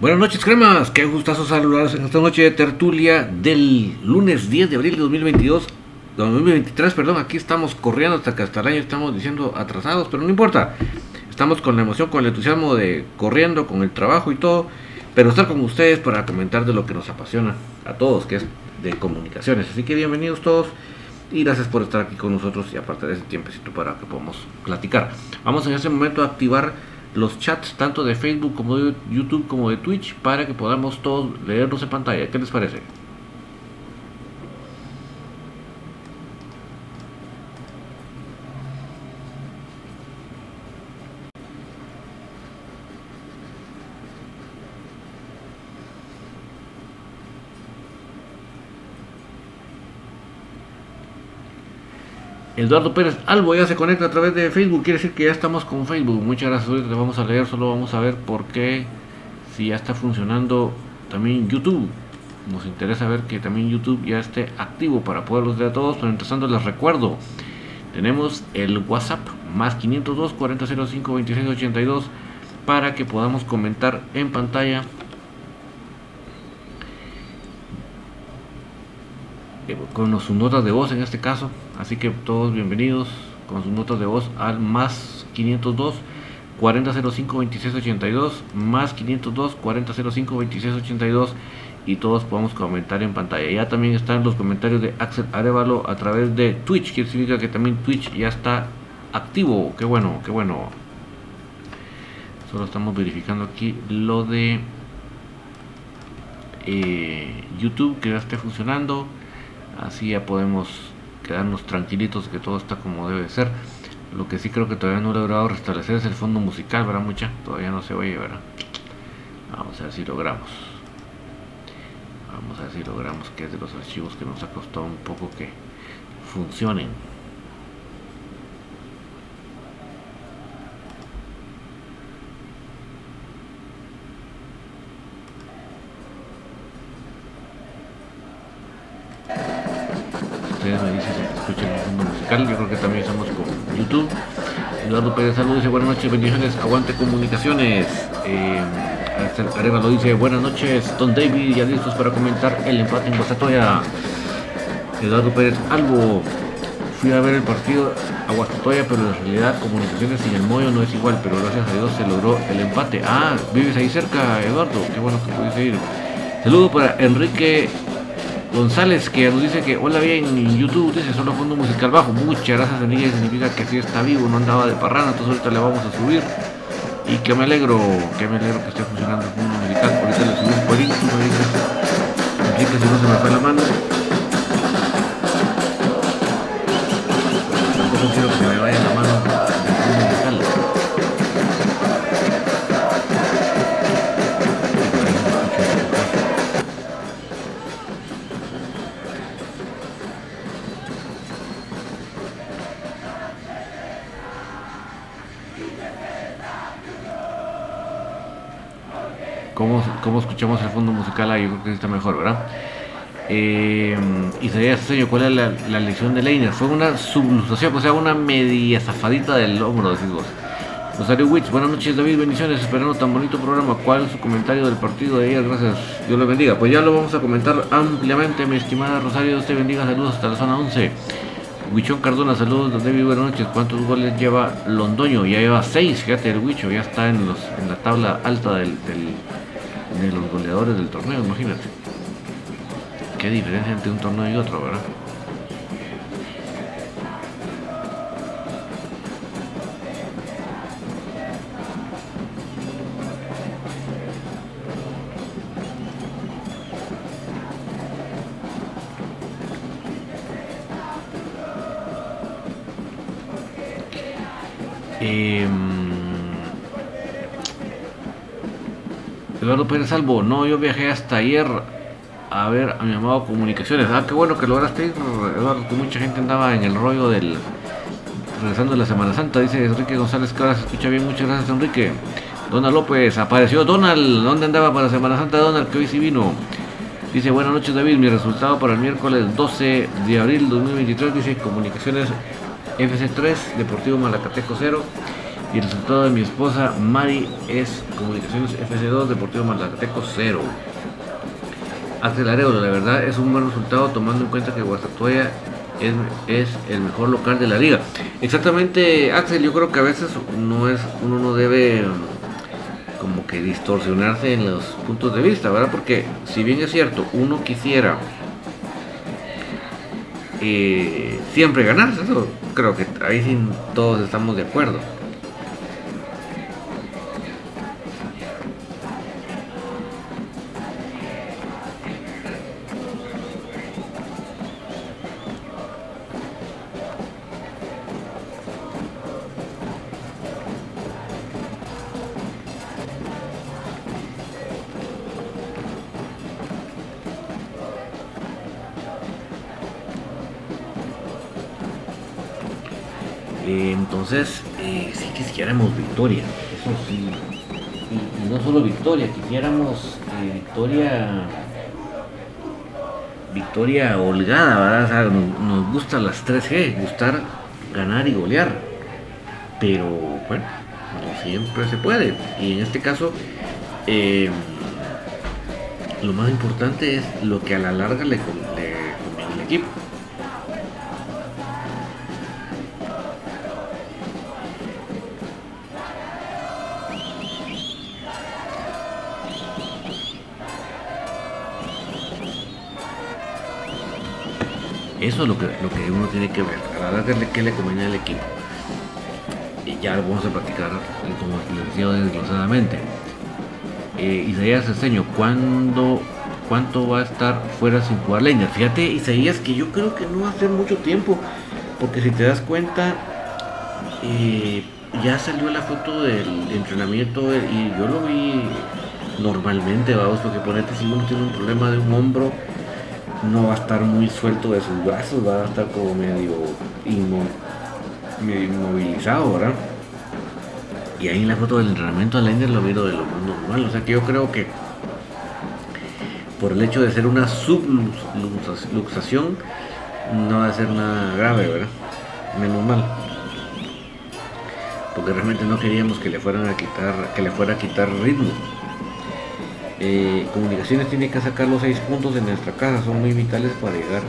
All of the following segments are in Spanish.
Buenas noches, cremas. Qué gustazo saludarlos en esta noche de tertulia del lunes 10 de abril de 2022. 2023, perdón, aquí estamos corriendo hasta que hasta el año estamos diciendo atrasados, pero no importa. Estamos con la emoción, con el entusiasmo de corriendo, con el trabajo y todo, pero estar con ustedes para comentar de lo que nos apasiona a todos, que es de comunicaciones. Así que bienvenidos todos y gracias por estar aquí con nosotros y aparte de ese tiempecito para que podamos platicar. Vamos en este momento a activar los chats tanto de Facebook como de YouTube como de Twitch para que podamos todos leernos en pantalla. ¿Qué les parece? Eduardo Pérez Albo ya se conecta a través de Facebook, quiere decir que ya estamos con Facebook. Muchas gracias, ahorita vamos a leer, solo vamos a ver por qué, si ya está funcionando también YouTube. Nos interesa ver que también YouTube ya esté activo para poderlos ver a todos, pero empezando les recuerdo, tenemos el WhatsApp más 502 4005 2682 para que podamos comentar en pantalla con sus notas de voz en este caso. Así que todos bienvenidos con sus notas de voz al más 502 4005 2682 más 502 4005 2682 y todos podemos comentar en pantalla. Ya también están los comentarios de Axel Arevalo a través de Twitch, que significa que también Twitch ya está activo. Qué bueno, qué bueno. Solo estamos verificando aquí lo de eh, YouTube que ya esté funcionando así ya podemos quedarnos tranquilitos que todo está como debe ser lo que sí creo que todavía no he logrado restablecer es el fondo musical ¿verdad mucha? todavía no se oye ¿verdad? vamos a ver si logramos vamos a ver si logramos que es de los archivos que nos ha costado un poco que funcionen aguante comunicaciones. Eh, Areva lo dice buenas noches, Don David, ya listos para comentar el empate en Guastatoya. Eduardo Pérez Albo, fui a ver el partido a Guastatoya, pero en realidad comunicaciones sin el mollo no es igual, pero gracias a Dios se logró el empate. Ah, vives ahí cerca, Eduardo, qué bueno que pudiste ir. Saludo para Enrique González que nos dice que hola bien en YouTube, dice solo fondo musical bajo. Muchas gracias Enrique, significa que sí está vivo, no andaba de parrana, entonces ahorita le vamos a subir. Y que me alegro, que me alegro que esté funcionando el fondo musical. Ahorita le subí un poquito, me dice, no se me fue la mano. Escuchamos el fondo musical ahí, yo creo que está mejor, ¿verdad? Eh, Isaías Señor, ¿cuál es la, la lección de Leiner? Fue una sublustración, o sea, una media zafadita del hombro, decís vos. Rosario Witch, buenas noches David, bendiciones, esperando tan bonito programa. ¿Cuál es su comentario del partido de ayer? Gracias, Dios le bendiga. Pues ya lo vamos a comentar ampliamente, mi estimada Rosario, Dios te bendiga, saludos hasta la zona 11. Huichón Cardona, saludos David, buenas noches. ¿Cuántos goles lleva Londoño? Ya lleva 6, fíjate el Huicho, ya está en, los, en la tabla alta del de los goleadores del torneo, imagínate. Qué diferencia entre un torneo y otro, ¿verdad? Eduardo Pérez Salvo, no, yo viajé hasta ayer a ver a mi amado Comunicaciones. Ah, qué bueno que lograste ir, Eduardo, que mucha gente andaba en el rollo del. Regresando de la Semana Santa, dice Enrique González ahora se escucha bien, muchas gracias Enrique. Donald López, apareció Donald, ¿dónde andaba para Semana Santa Donald? Que hoy sí vino. Dice, buenas noches David, mi resultado para el miércoles 12 de abril 2023, dice Comunicaciones FC3, Deportivo Malacateco 0. Y el resultado de mi esposa Mari es Comunicaciones FC2, Deportivo Malacateco 0. Axel Arevalo, la verdad es un buen resultado tomando en cuenta que Guastatoya es, es, el mejor local de la liga. Exactamente, Axel, yo creo que a veces no es, uno no debe como que distorsionarse en los puntos de vista, ¿verdad? Porque si bien es cierto, uno quisiera eh, siempre ganarse, eso creo que ahí sí todos estamos de acuerdo. Holgada, ¿verdad? nos, gustan las 3G, gustar ganar y golear. Pero bueno, no siempre se puede. Y en este caso, eh, lo más importante es lo que a la larga le, le Eso es lo que, lo que uno tiene que ver, a la de que le conviene al equipo. Y ya lo vamos a platicar como les decía desglosadamente. Eh, Isaías Ceseño, ¿cuándo, ¿cuánto va a estar fuera sin jugar leña? Fíjate, Isaías, que yo creo que no va a ser mucho tiempo, porque si te das cuenta, eh, ya salió la foto del entrenamiento y yo lo vi normalmente, vamos, porque ponete si uno tiene un problema de un hombro no va a estar muy suelto de sus brazos, va a estar como medio, inmovilizado, ¿verdad? Y ahí en la foto del entrenamiento de Lender lo veo de lo más normal, o sea que yo creo que por el hecho de ser una subluxación no va a ser nada grave, ¿verdad? Menos mal. Porque realmente no queríamos que le fueran a quitar, que le fuera a quitar ritmo. Eh, comunicaciones tiene que sacar los seis puntos de nuestra casa, son muy vitales para llegar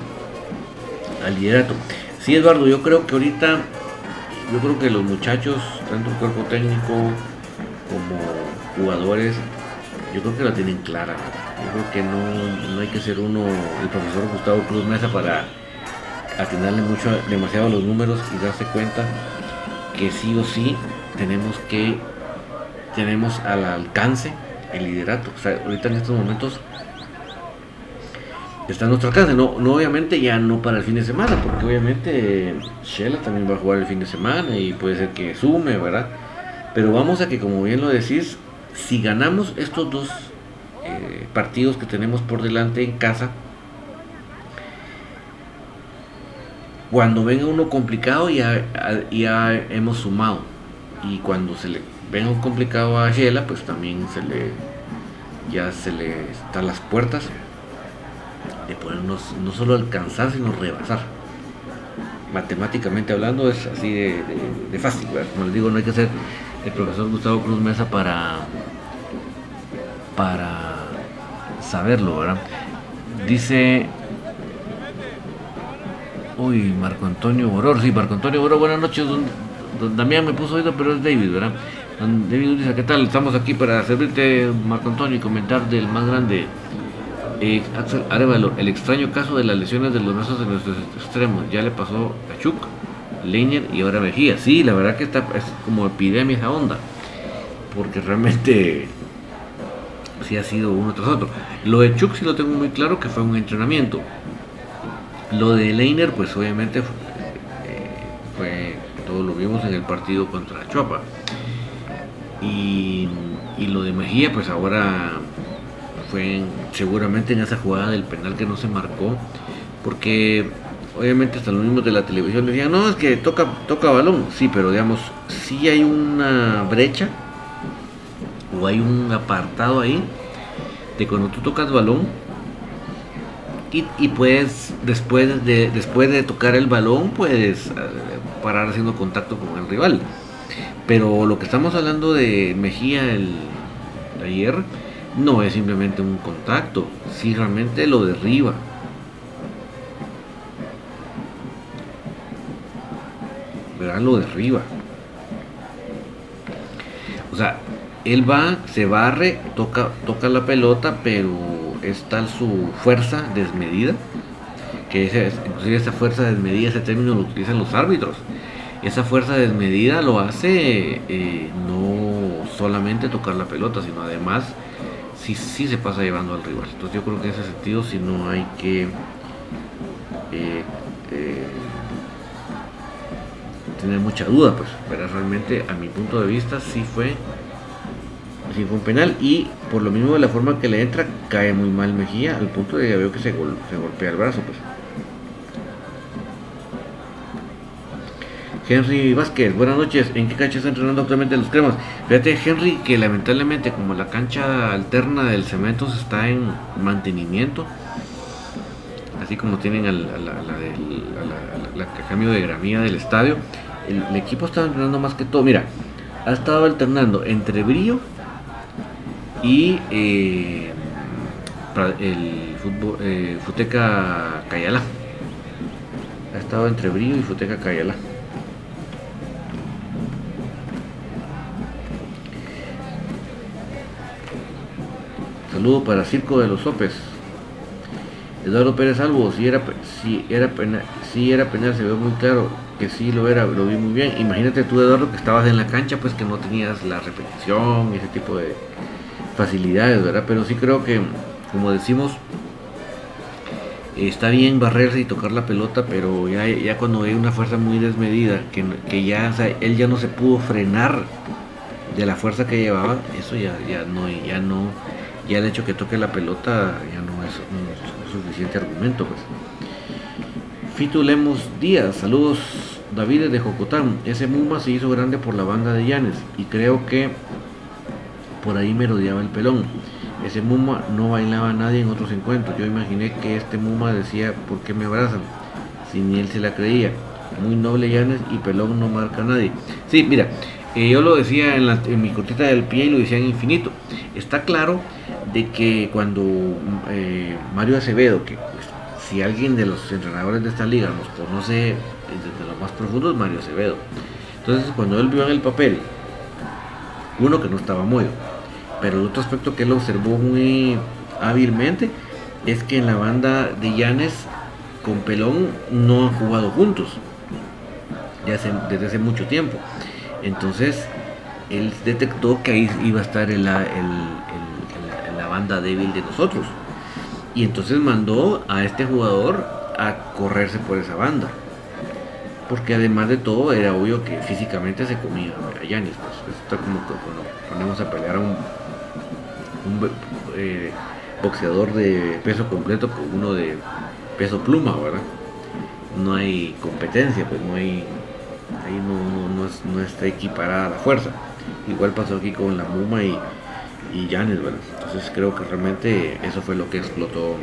al liderato. Sí, Eduardo, yo creo que ahorita, yo creo que los muchachos, tanto el cuerpo técnico como jugadores, yo creo que la tienen clara. Yo creo que no, no hay que ser uno, el profesor Gustavo Cruz Mesa, para atinarle mucho, demasiado a los números y darse cuenta que sí o sí tenemos que, tenemos al alcance el liderato. O sea, ahorita en estos momentos está en nuestro alcance. No, no, obviamente ya no para el fin de semana, porque obviamente Shella también va a jugar el fin de semana y puede ser que sume, ¿verdad? Pero vamos a que, como bien lo decís, si ganamos estos dos eh, partidos que tenemos por delante en casa, cuando venga uno complicado ya, ya hemos sumado. Y cuando se le venga complicado a Shela, pues también se le ya se le están las puertas de podernos no solo alcanzar, sino rebasar. Matemáticamente hablando es así de, fácil, como les digo, no hay que ser el profesor Gustavo Cruz Mesa para para saberlo, ¿verdad? Dice Uy, Marco Antonio Boror, sí, Marco Antonio Boror, buenas noches, don Damián me puso oído, pero es David, ¿verdad? David dice, ¿qué tal? Estamos aquí para servirte, Marco Antonio, y comentar del más grande. Eh, Axel Arevalo, el extraño caso de las lesiones de los brazos en nuestros extremos. Ya le pasó a Chuk, Leiner y ahora Mejía. Sí, la verdad que está es como epidemia esa onda. Porque realmente sí ha sido uno tras otro. Lo de Chuk sí lo tengo muy claro que fue un entrenamiento. Lo de Leiner, pues obviamente fue, eh, fue todo lo vimos en el partido contra Chuapa. Y, lo de Mejía, pues ahora fue seguramente en esa jugada del penal que no se marcó, porque obviamente hasta los mismos de la televisión decían, no, es que toca, toca balón, sí, pero digamos, si hay una brecha o hay un apartado ahí de cuando tú tocas balón y, y puedes, después de, después de tocar el balón, puedes eh, parar haciendo contacto con el rival Pero lo que estamos hablando de Mejía el, ayer no es simplemente un contacto, si realmente lo derriba. ¿Verdad? Lo derriba. O sea, él va, se barre, toca, toca la pelota, pero es tal su fuerza desmedida, que esa, inclusive esa fuerza desmedida, ese término lo utilizan los árbitros esa fuerza desmedida lo hace eh, no solamente tocar la pelota, sino además sí, sí se pasa llevando al rival. Entonces yo creo que en ese sentido si no hay que eh, eh, tener mucha duda, pues, pero realmente a mi punto de vista sí fue, sí fue un penal y por lo mismo de la forma que le entra cae muy mal Mejía al punto de que veo que se, se golpea el brazo, pues. Henry Vázquez, buenas noches. ¿En qué cancha está entrenando actualmente los cremas? Fíjate, Henry, que lamentablemente como la cancha alterna del cemento está en mantenimiento, así como tienen el cambio de gramía del estadio, el, equipo está entrenando más que todo. Mira, ha estado alternando entre brillo y eh, el eh, Futeca Cayala. Ha estado entre brillo y Futeca Cayala. Saludo para Circo de los Sopes. Eduardo Pérez Albo, si era, si era, penal, si era penal, se ve muy claro que sí lo era, lo vi muy bien. Imagínate tú, Eduardo, que estabas en la cancha, pues que no tenías la repetición y ese tipo de facilidades, ¿verdad? Pero sí creo que, como decimos, está bien barrerse y tocar la pelota, pero ya, ya cuando hay una fuerza muy desmedida, que, que ya, él ya no se pudo frenar de la fuerza que llevaba, eso ya, ya no, ya no ya el hecho que toque la pelota ya no es un suficiente argumento. Pues. Fito Lemos Díaz, saludos David de Jocotán. Ese Muma se hizo grande por la banda de Llanes y creo que por ahí me rodeaba el pelón. Ese Muma no bailaba a nadie en otros encuentros. Yo imaginé que este Muma decía, ¿por qué me abrazan? Si ni él se la creía. Muy noble Llanes y pelón no marca a nadie. Sí, mira, eh, yo lo decía en, en mi cortita del pie y lo decía en infinito. Está claro de que cuando eh, Mario Acevedo, que pues, si alguien de los entrenadores de esta liga nos conoce desde lo más profundo es Mario Acevedo. Entonces cuando él vio en el papel, uno que no estaba muy, pero el otro aspecto que él observó muy hábilmente es que en la banda de Llanes con Pelón no han jugado juntos desde hace mucho tiempo. Entonces él detectó que ahí iba a estar el banda débil de nosotros. Y entonces mandó a este jugador a correrse por esa banda. Porque además de todo era obvio que físicamente se comía a Yanis. Pues, esto como cuando ponemos a pelear a un, eh, boxeador de peso completo con uno de peso pluma, ¿verdad? No hay competencia, pues no hay. Ahí no, no está equiparada la fuerza. Igual pasó aquí con la Muma y y Janes, ¿verdad? Entonces creo que realmente eso fue lo que explotó,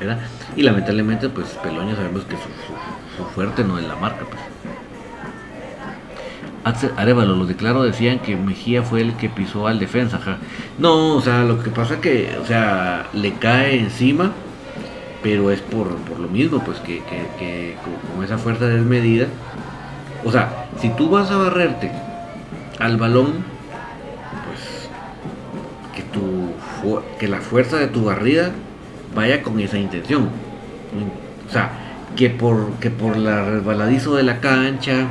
¿verdad? Y lamentablemente, pues Peloña sabemos que su, fuerte no es la marca, pues. Arevalo, los declaro decían que Mejía fue el que pisó al defensa, No, o sea, lo que pasa que, o sea, le cae encima, pero es por, lo mismo, pues que, que, que con esa fuerza desmedida. O sea, si tú vas a barrerte al balón, que la fuerza de tu barrida vaya con esa intención. O sea, que por, que por la resbaladizo de la cancha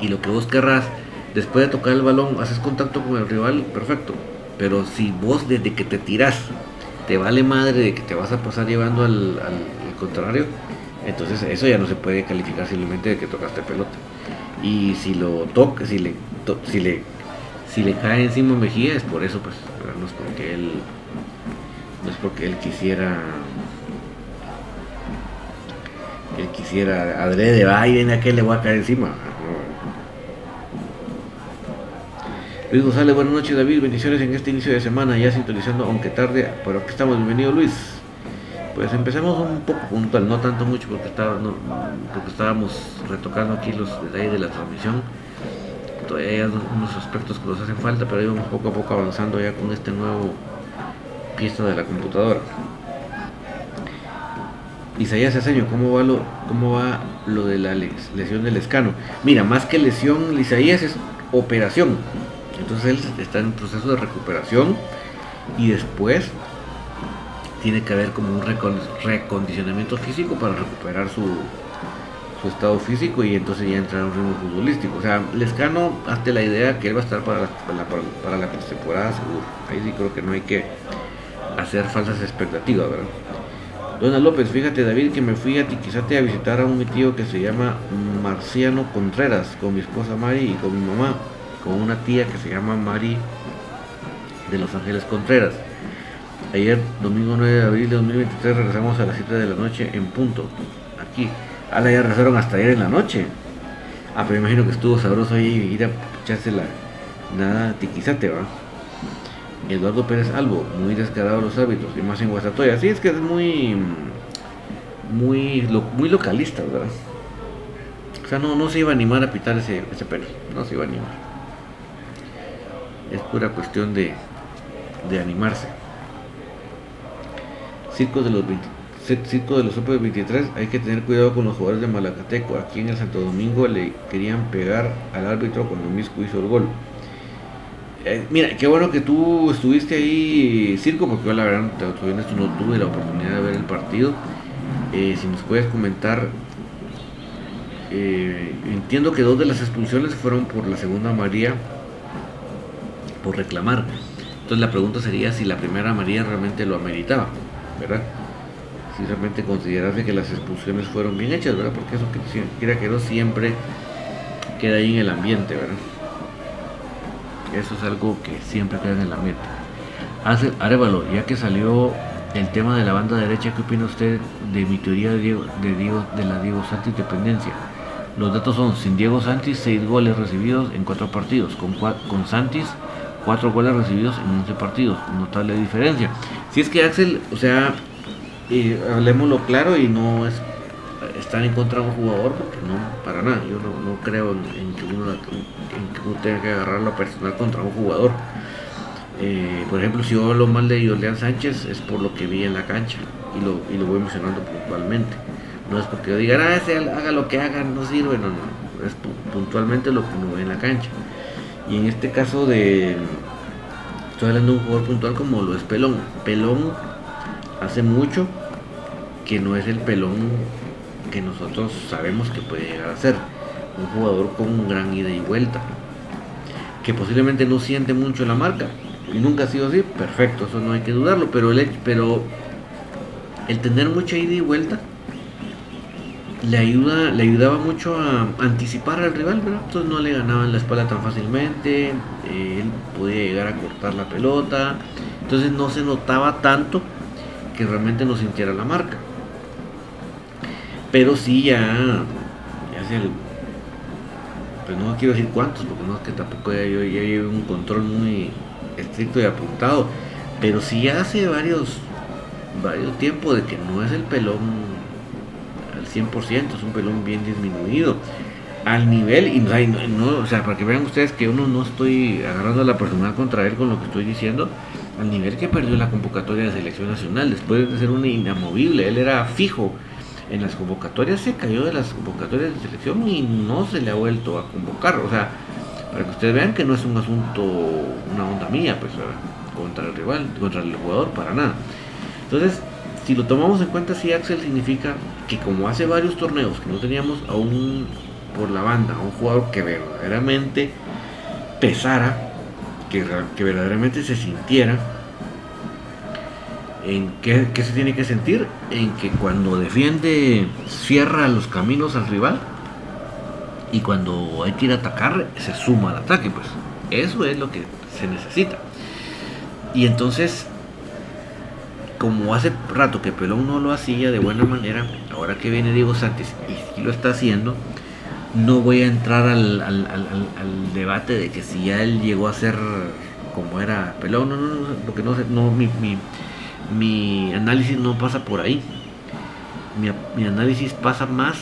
y lo que vos querrás, después de tocar el balón, haces contacto con el rival, perfecto. Pero si vos desde que te tirás te vale madre de que te vas a pasar llevando al, contrario, entonces eso ya no se puede calificar simplemente de que tocaste pelota. Y si lo toca, si le, si le, si le cae encima Mejía es por eso, pues no es porque él no es porque él quisiera él quisiera adrede Biden a que le voy a caer encima Luis González, buenas noches David, bendiciones en este inicio de semana, ya sintonizando, aunque tarde, pero aquí estamos, bienvenido Luis. Pues empezamos un poco puntual, no tanto mucho porque, estaba, porque estábamos retocando aquí los detalles de la transmisión todavía hay unos aspectos que nos hacen falta, pero vamos poco a poco avanzando ya con este nuevo pieza de la computadora. Isaías Aceño, ¿cómo va lo, cómo va lo de la lesión del escano? Mira, más que lesión, Isaías es operación. Entonces él está en proceso de recuperación y después tiene que haber como un recondicionamiento físico para recuperar su, estado físico y entonces ya entrar en un ritmo futbolístico. O sea, Lescano hazte la idea que él va a estar para la, para la, temporada seguro. Ahí sí creo que no hay que hacer falsas expectativas, ¿verdad? Dona López, fíjate David que me fui a Tiquizate a visitar a un tío que se llama Marciano Contreras con mi esposa Mari y con mi mamá, con una tía que se llama Mari de Los Ángeles Contreras. Ayer, domingo 9 de abril de 2023, regresamos a las 7 de la noche en punto, aquí. A la ya regresaron hasta ayer en la noche. Ah, pero imagino que estuvo sabroso ahí ir a echarse la nada tiquizate, va. Eduardo Pérez Albo, muy descarado los hábitos, y más en Guasatoya. Así es que es muy, muy, muy localista, ¿verdad? O sea, no, no se iba a animar a pitar ese, ese pelo, no se iba a animar. Es pura cuestión de, de animarse. Circo de los Circo de los Super 23, hay que tener cuidado con los jugadores de Malacateco. Aquí en el Santo Domingo le querían pegar al árbitro cuando Misco hizo el gol. Eh, mira, qué bueno que tú estuviste ahí, Circo, porque yo la verdad todavía no tuve la oportunidad de ver el partido. Eh, si nos puedes comentar, eh, entiendo que dos de las expulsiones fueron por la segunda María, por reclamar. Entonces la pregunta sería si la primera María realmente lo ameritaba, ¿verdad? Si realmente considerase que las expulsiones fueron bien hechas, ¿verdad? Porque eso que quiera que no siempre queda ahí en el ambiente, ¿verdad? Eso es algo que siempre queda en el ambiente. Arevalo, ya que salió el tema de la banda derecha, ¿qué opina usted de mi teoría de, Diego, de, la Diego Santis dependencia? Los datos son, sin Diego Santis, 6 goles recibidos en 4 partidos, con, con Santis, 4 goles recibidos en 11 partidos, notable diferencia. Si es que Axel, o sea, eh, hablemoslo claro y no es estar en contra de un jugador, porque no, para nada, yo no, creo en, que uno, tenga que agarrarlo personal contra un jugador. Eh, por ejemplo, si yo hablo mal de Julián Sánchez es por lo que vi en la cancha y lo, y lo voy mencionando puntualmente. No es porque yo diga, ah, haga lo que haga, no sirve, no, no, es puntualmente lo que uno ve en la cancha. Y en este caso de, estoy hablando de un jugador puntual como lo es Pelón. Pelón hace mucho que no es el pelón que nosotros sabemos que puede llegar a ser. Un jugador con un gran ida y vuelta. Que posiblemente no siente mucho la marca. Y nunca ha sido así. Perfecto, eso no hay que dudarlo. Pero el, pero el tener mucha ida y vuelta le ayuda le ayudaba mucho a anticipar al rival, Entonces no le ganaban la espalda tan fácilmente, él podía llegar a cortar la pelota, entonces no se notaba tanto que realmente no sintiera la marca. Pero sí ya, ya se, pues no quiero decir cuántos, porque no es que tampoco ya, yo ya llevo un control muy estricto y apuntado, pero sí hace varios, varios tiempos de que no es el pelón al 100%, es un pelón bien disminuido al nivel y no, o sea, para que vean ustedes que uno no estoy agarrando la personal contra él con lo que estoy diciendo, al nivel que perdió la convocatoria de selección nacional, después de ser un inamovible, él era fijo en las convocatorias, se cayó de las convocatorias de selección y no se le ha vuelto a convocar, o sea, para que ustedes vean que no es un asunto, una onda mía, pues, contra el rival, contra el jugador, para nada. Entonces, si lo tomamos en cuenta, si Axel significa que como hace varios torneos que no teníamos aún por la banda, a un jugador que verdaderamente pesara, que, verdaderamente se sintiera en qué, se tiene que sentir, en que cuando defiende cierra los caminos al rival y cuando hay que ir a atacar se suma al ataque, pues eso es lo que se necesita. Y entonces, como hace rato que Pelón no lo hacía de buena manera, ahora que viene Diego Santos y lo está haciendo, no voy a entrar al, debate de que si ya él llegó a ser como era pelón, no, no, no, porque no, no mi, mi, análisis no pasa por ahí. Mi, análisis pasa más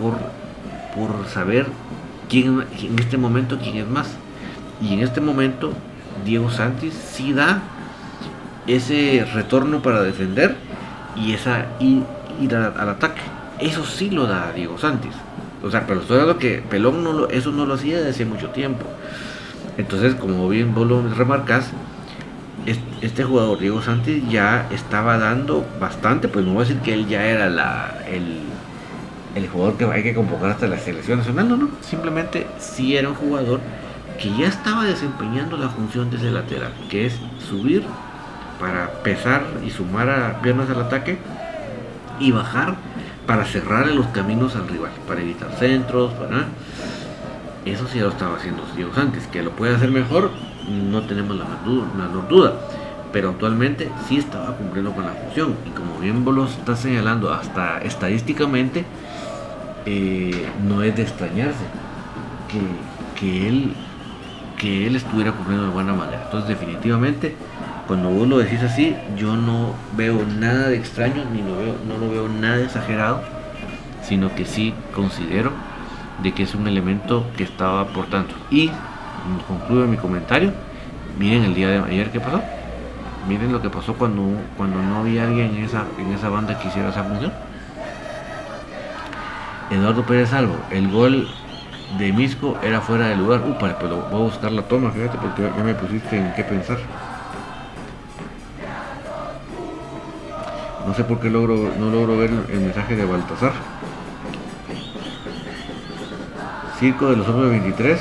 por, por saber quién en este momento quién es más. Y en este momento, Diego Santis sí da ese retorno para defender y esa ir, al, ataque. Eso sí lo da Diego Santis. O sea, pero estoy hablando que Pelón no lo, eso no lo hacía desde hace mucho tiempo. Entonces, como bien vos lo remarcas, este jugador Diego Santis ya estaba dando bastante, pues no voy a decir que él ya era la, el, el jugador que hay que convocar hasta la selección nacional, no, no, simplemente sí era un jugador que ya estaba desempeñando la función de ese lateral, que es subir para pesar y sumar a piernas al ataque y bajar para cerrar los caminos al rival, para evitar centros, para... Eso sí lo estaba haciendo Diego Santis, que lo puede hacer mejor, no tenemos la menor duda, pero actualmente sí estaba cumpliendo con la función y como bien vos lo está señalando hasta estadísticamente, eh, no es de extrañarse que, él que él estuviera cumpliendo de buena manera. Entonces definitivamente cuando vos lo decís así, yo no veo nada de extraño, ni lo veo, no lo veo nada exagerado, sino que sí considero de que es un elemento que estaba aportando. Y concluyo mi comentario, miren el día de ayer qué pasó. Miren lo que pasó cuando, cuando no había alguien en esa, en esa banda que hiciera esa función. Eduardo Pérez Salvo, el gol de Misco era fuera de lugar. Upa, pero voy a buscar la toma, fíjate, porque ya me pusiste en qué pensar. No sé por qué logro, no logro ver el mensaje de Baltasar. Circo de los Hombres 23.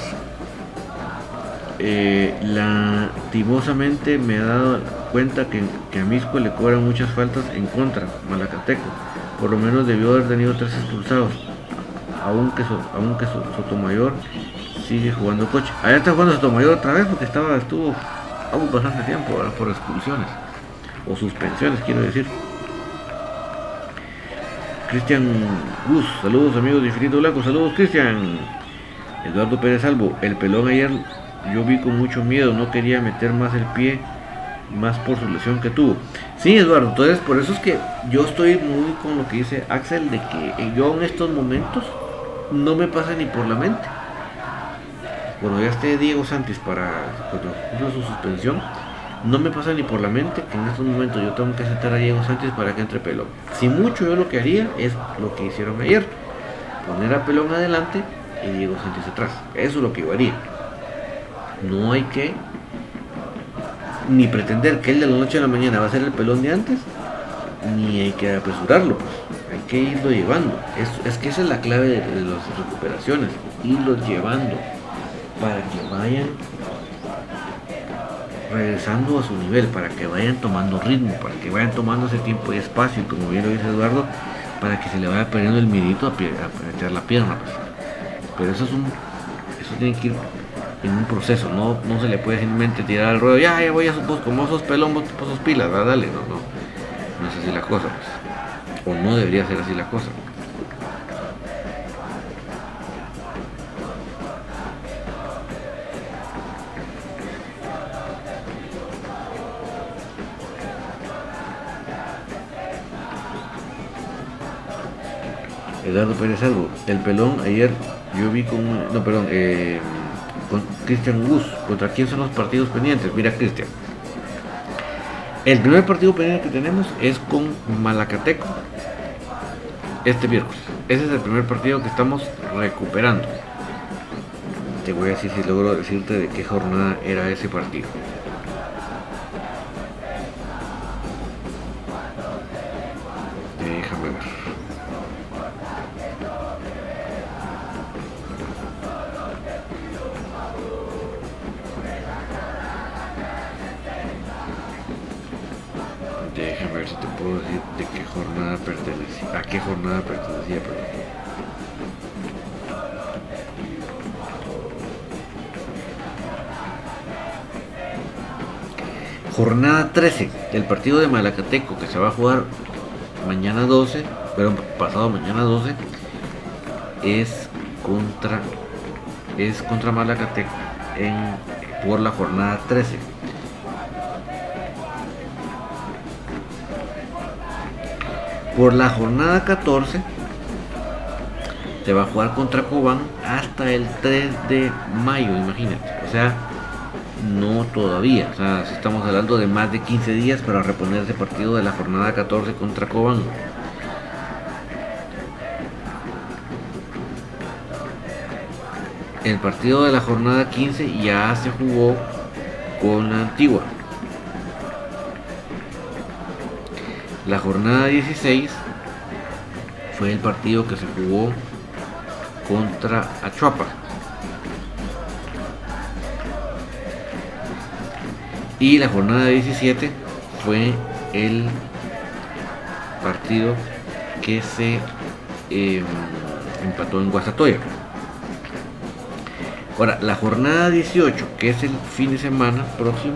Eh, me he dado cuenta que, que, a Misco le cobran muchas faltas en contra, Malacateco. Por lo menos debió haber tenido tres expulsados aunque, aunque Sotomayor sigue jugando coche. Allá está jugando Sotomayor otra vez porque estaba estuvo aún bastante tiempo por expulsiones o suspensiones, quiero decir. Cristian Gus, saludos amigos de Infinito Blanco, saludos Cristian. Eduardo Pérez Salvo, el pelón ayer yo vi con mucho miedo, no quería meter más el pie, más por su lesión que tuvo. Sí, Eduardo, entonces por eso es que yo estoy muy con lo que dice Axel, de que yo en estos momentos no me pasa ni por la mente. Cuando ya esté Diego Santis para su suspensión, no me pasa ni por la mente que en estos momentos yo tengo que aceptar a Diego Santis para que entre Pelón. Si mucho yo lo que haría es lo que hicieron ayer, poner a Pelón adelante y Diego Santis atrás. Eso es lo que yo haría. No hay que ni pretender que él de la noche a la mañana va a ser el pelón de antes, ni hay que apresurarlo hay que irlo llevando. Es, que esa es la clave de, las recuperaciones, irlos llevando para que vayan regresando a su nivel, para que vayan tomando ritmo, para que vayan tomando ese tiempo y espacio, como bien lo dice Eduardo, para que se le vaya perdiendo el mirito a, meter la pierna. Pues. Pero eso es un, eso tiene que ir en un proceso, no, no se le puede simplemente tirar al ruedo, ya, ya voy a vos, como esos pelón, vos, sos pilas, dale, no, no, no es así la cosa. Pues o no debería ser así la cosa. Eduardo Pérez Algo, el pelón ayer yo vi con, no perdón, eh, con Cristian Gus, contra quién son los partidos pendientes, mira Cristian, el primer partido pendiente que tenemos es con Malacateco este miércoles. Ese es el primer partido que estamos recuperando. Te voy a decir si logro decirte de qué jornada era ese partido. Partido de Malacateco que se va a jugar mañana 12, pero pasado mañana 12 es contra es contra Malacateco en por la jornada 13. Por la jornada 14 se va a jugar contra Cubán hasta el 3 de mayo, imagínate. O sea, no todavía. O sea, estamos hablando de más de 15 días para reponer ese partido de la jornada 14 contra Cobán. El partido de la jornada 15 ya se jugó con la antigua. La jornada 16 fue el partido que se jugó contra Achuapa. Y la jornada 17 fue el partido que se em, empató en Guasatoya. Ahora, la jornada 18, que es el fin de semana próximo,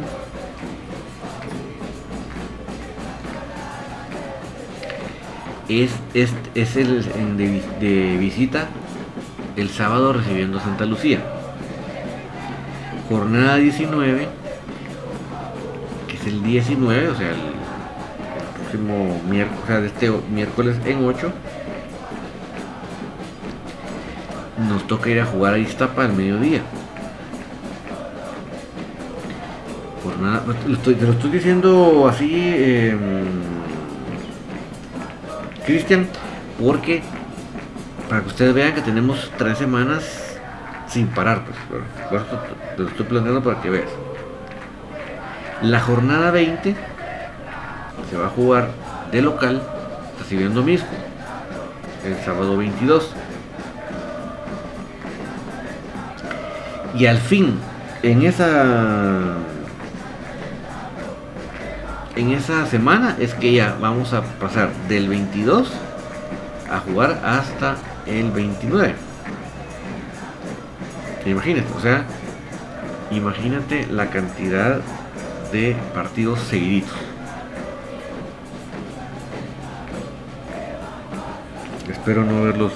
es, es, el de, visita el sábado recibiendo Santa Lucía. Jornada 19, que el 19, o sea, el, próximo miércoles, o este miércoles en 8, nos toca ir a jugar a Iztapa al mediodía. Jornada, te lo estoy diciendo así. Eh, Cristian, porque para que ustedes vean que tenemos tres semanas sin parar, pues, te lo estoy planteando para que veas. La jornada 20 se va a jugar de local recibiendo mismo el sábado 22. Y al fin, en esa en esa semana es que ya vamos a pasar del 22 a jugar hasta el 29. Imagínate, o sea, imagínate la cantidad de partidos seguiditos. Espero no verlos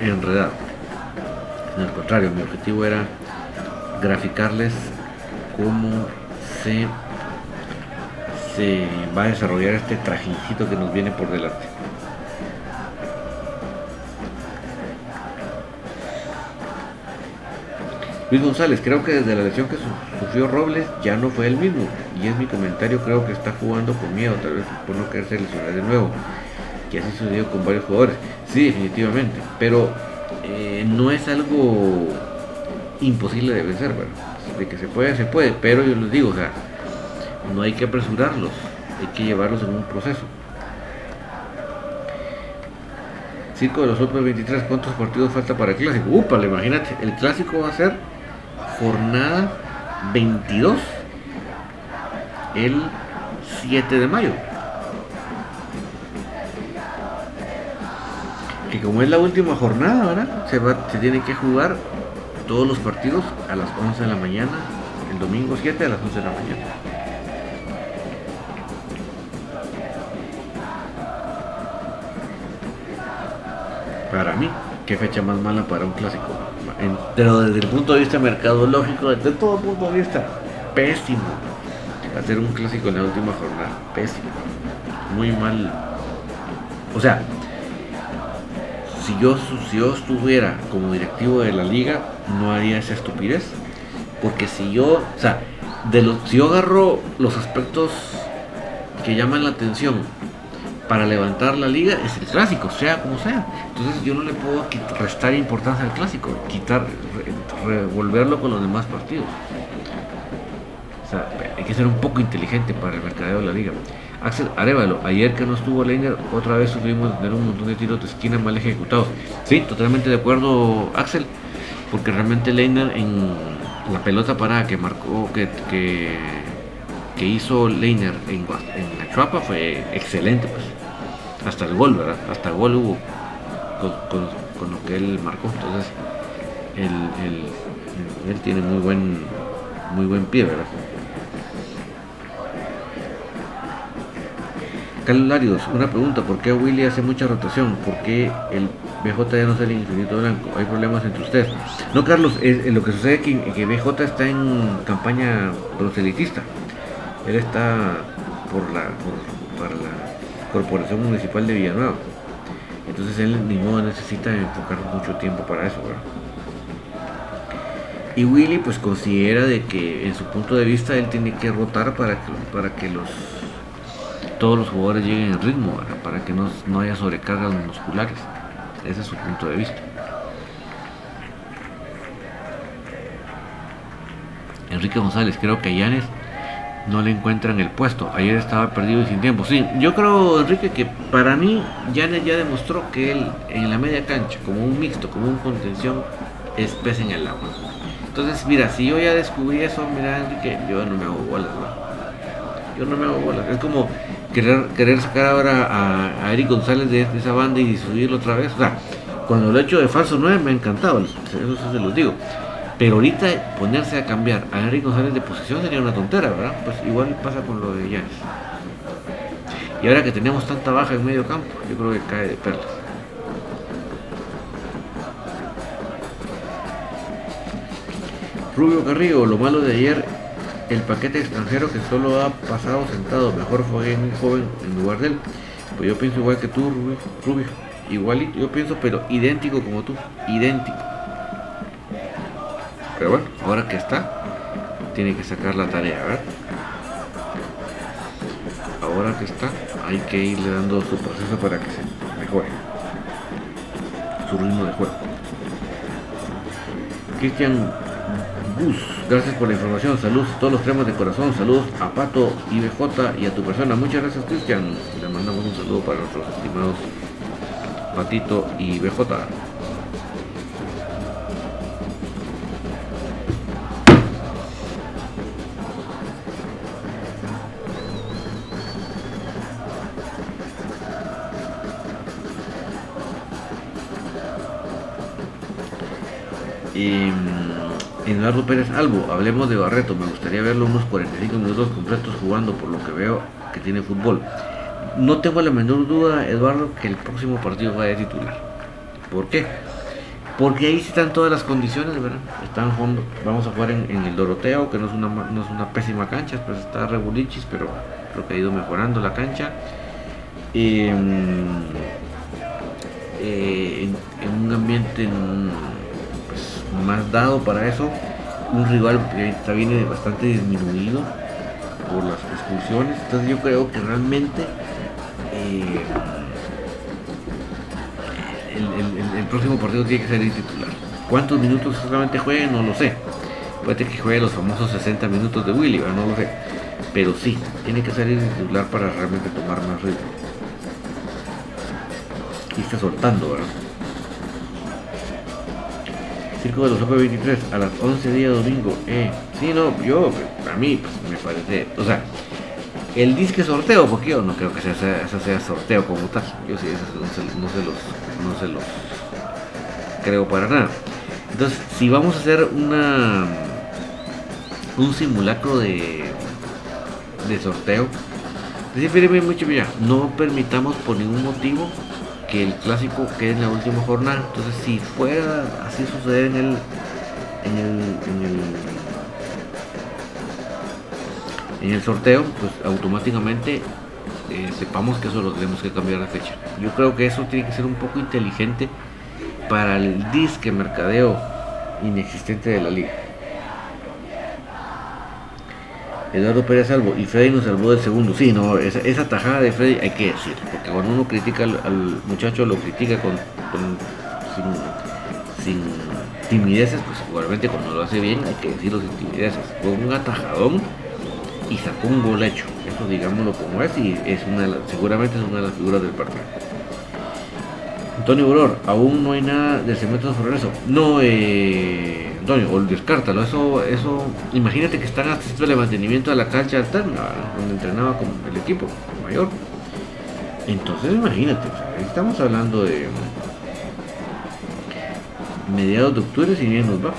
enredados. En el contrario, mi objetivo era graficarles cómo se se va a desarrollar este trajincito que nos viene por delante. Luis González, creo que desde la lesión que sufrió Robles ya no fue el mismo. Y es mi comentario, creo que está jugando con miedo, tal vez por no quererse lesionar de nuevo. Que así sucedió con varios jugadores. Sí, definitivamente. Pero eh, no es algo imposible de vencer, bueno. De que se puede, se puede. Pero yo les digo, o sea, no hay que apresurarlos, hay que llevarlos en un proceso. Circo de los Super 23, ¿cuántos partidos falta para el clásico? Upale, imagínate, el clásico va a ser jornada 22 el 7 de mayo. Que como es la última jornada, ¿verdad? Se, va, se tiene que jugar todos los partidos a las 11 de la mañana, el domingo 7 a las 11 de la mañana. para mí, qué fecha más mala para un clásico. Pero desde el punto de vista mercadológico, desde todo punto de vista, pésimo. Hacer un clásico en la última jornada, pésimo. Muy mal. O sea, si yo, si yo estuviera como directivo de la liga, no haría esa estupidez. Porque si yo, o sea, de los, si yo agarro los aspectos que llaman la atención para levantar la liga es el clásico, sea como sea. Entonces yo no le puedo restar importancia al clásico, quitar, revolverlo con los demás partidos. O sea, hay que ser un poco inteligente para el mercadeo de la liga. Axel Arevalo, ayer que no estuvo Leiner, otra vez sufrimos tener un montón de tiros de esquina mal ejecutados. Sí, totalmente de acuerdo, Axel, porque realmente Leiner en la pelota parada que marcó, que, que, hizo Leiner en, en la Chuapa fue excelente. Pues hasta el gol, ¿verdad? Hasta el gol hubo con, lo que él marcó. Entonces, él, tiene muy buen, muy buen pie, ¿verdad? Carlos Larios, una pregunta, ¿por qué Willy hace mucha rotación? ¿Por qué el BJ ya no sale el infinito blanco? ¿Hay problemas entre ustedes? No, Carlos, es, lo que sucede es que, que, BJ está en campaña proselitista. Él está por la, por, la Corporación Municipal de Villanueva. Entonces él ni modo necesita enfocar mucho tiempo para eso. Y Willy pues considera de que en su punto de vista él tiene que rotar para que, para que los todos los jugadores lleguen en ritmo, para que no, no haya sobrecargas musculares. Ese es su punto de vista. Enrique González, creo que Yanes no le encuentran el puesto. Ayer estaba perdido y sin tiempo. Sí, yo creo, Enrique, que para mí Yanes ya demostró que él en la media cancha, como un mixto, como un contención, es pez en el agua. Entonces, mira, si yo ya descubrí eso, mira, Enrique, yo no me hago bolas, Yo no me hago bolas. Es como querer, querer sacar ahora a, Eric González de, esa banda y subirlo otra vez. O sea, cuando lo he hecho de falso 9 me ha encantado, eso se los digo. Pero ahorita ponerse a cambiar a Eric González de posición sería una tontera, ¿verdad? Pues igual pasa con lo de Yanes. Y ahora que tenemos tanta baja en medio campo, yo creo que cae de perlas. Rubio Carrillo, lo malo de ayer, el paquete extranjero que solo ha pasado sentado. Mejor fue un joven en lugar de él. Pues yo pienso igual que tú, Rubio. Rubio. Igualito, yo pienso, pero idéntico como tú. Idéntico. Pero bueno, ahora que está, tiene que sacar la tarea, ¿verdad? Ahora que está, hay que irle dando su proceso para que se mejore. Su ritmo de juego. Cristian gracias por la información. Saludos todos los temas de corazón. Saludos a Pato, IBJ y a tu persona. Muchas gracias, Cristian. Le mandamos un saludo para nuestros estimados Patito y BJ. Eduardo Pérez Albo, hablemos de Barreto, me gustaría verlo unos 45 minutos completos jugando por lo que veo que tiene fútbol. No tengo la menor duda, Eduardo, que el próximo partido va a titular. ¿Por qué? Porque ahí están todas las condiciones, ¿verdad? Están jugando, vamos a jugar en, el Doroteo, que no es una, no es una pésima cancha, pues está regulichis, pero creo que ha ido mejorando la cancha. Em, eh, en, un ambiente pues, más dado para eso un rival que está viene bastante disminuido por las expulsiones. Entonces yo creo que realmente eh, el, próximo partido tiene que ser el titular. ¿Cuántos minutos solamente juegue? No lo sé. Puede que juegue los famosos 60 minutos de Willy, no lo sé. Pero sí, tiene que salir titular para realmente tomar más ritmo. Y está soltando, ¿verdad? Circo de los OP23 a las 11 días domingo. Eh, sí, no, yo, a mí pues, me parece, o sea, el disque sorteo, porque yo no creo que sea, sea, sea sorteo como tal. Yo sí, no se, los, no se los creo para nada. Entonces, si vamos a hacer una un simulacro de de sorteo, mucho, mira, no permitamos por ningún motivo que el clásico quede en la última jornada. Entonces, si fuera así suceder en el, en el, en el, en el sorteo, pues automáticamente eh, sepamos que eso lo tenemos que cambiar la fecha. Yo creo que eso tiene que ser un poco inteligente para el disque mercadeo inexistente de la liga. Eduardo Pérez salvo y Freddy nos salvó del segundo. Sí, no, esa, esa tajada de Freddy hay que decir, porque cuando uno critica al, muchacho, lo critica con, sin, timideces, pues igualmente cuando lo hace bien hay que decirlo sin timideces. Fue un atajadón y sacó un gol hecho. Eso digámoslo como es y es una seguramente es una de las figuras del partido. Antonio Boror, aún no hay nada de cemento sobre eso. No, eh Antonio, o descártalo, eso, eso, imagínate que están haciendo el mantenimiento de la cancha alterna, donde entrenaba con el equipo mayor. Entonces imagínate, estamos hablando de mediados de octubre si bien nos va.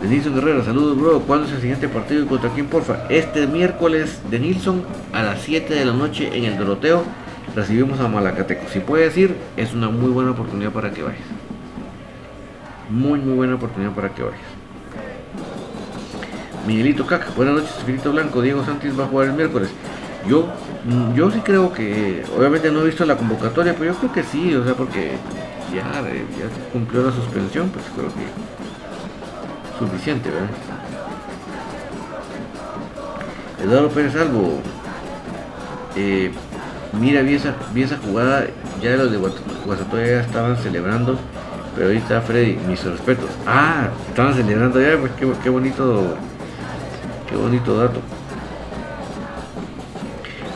Denilson Guerrero, saludos bro. ¿Cuándo es el siguiente partido y contra quién porfa? Este miércoles de Nilsson a las 7 de la noche en el Doroteo recibimos a Malacateco. Si puedes ir, es una muy buena oportunidad para que vayas. Muy, muy buena oportunidad para que vayas. Miguelito Caca, buenas noches, Espíritu Blanco. Diego Santis va a jugar el miércoles. Yo, mm, yo sí creo que, obviamente no he visto la convocatoria, pero yo creo que sí, o sea, porque ya, eh, ya cumplió la suspensión, pues creo que suficiente, ¿verdad? Eduardo Pérez Albo, eh, mira, vi esa, vi esa jugada, ya los de Guasatoya ya estaban celebrando, pero ahorita Freddy, mis respetos. Ah, estaban celebrando ya, pues qué bonito, qué bonito dato.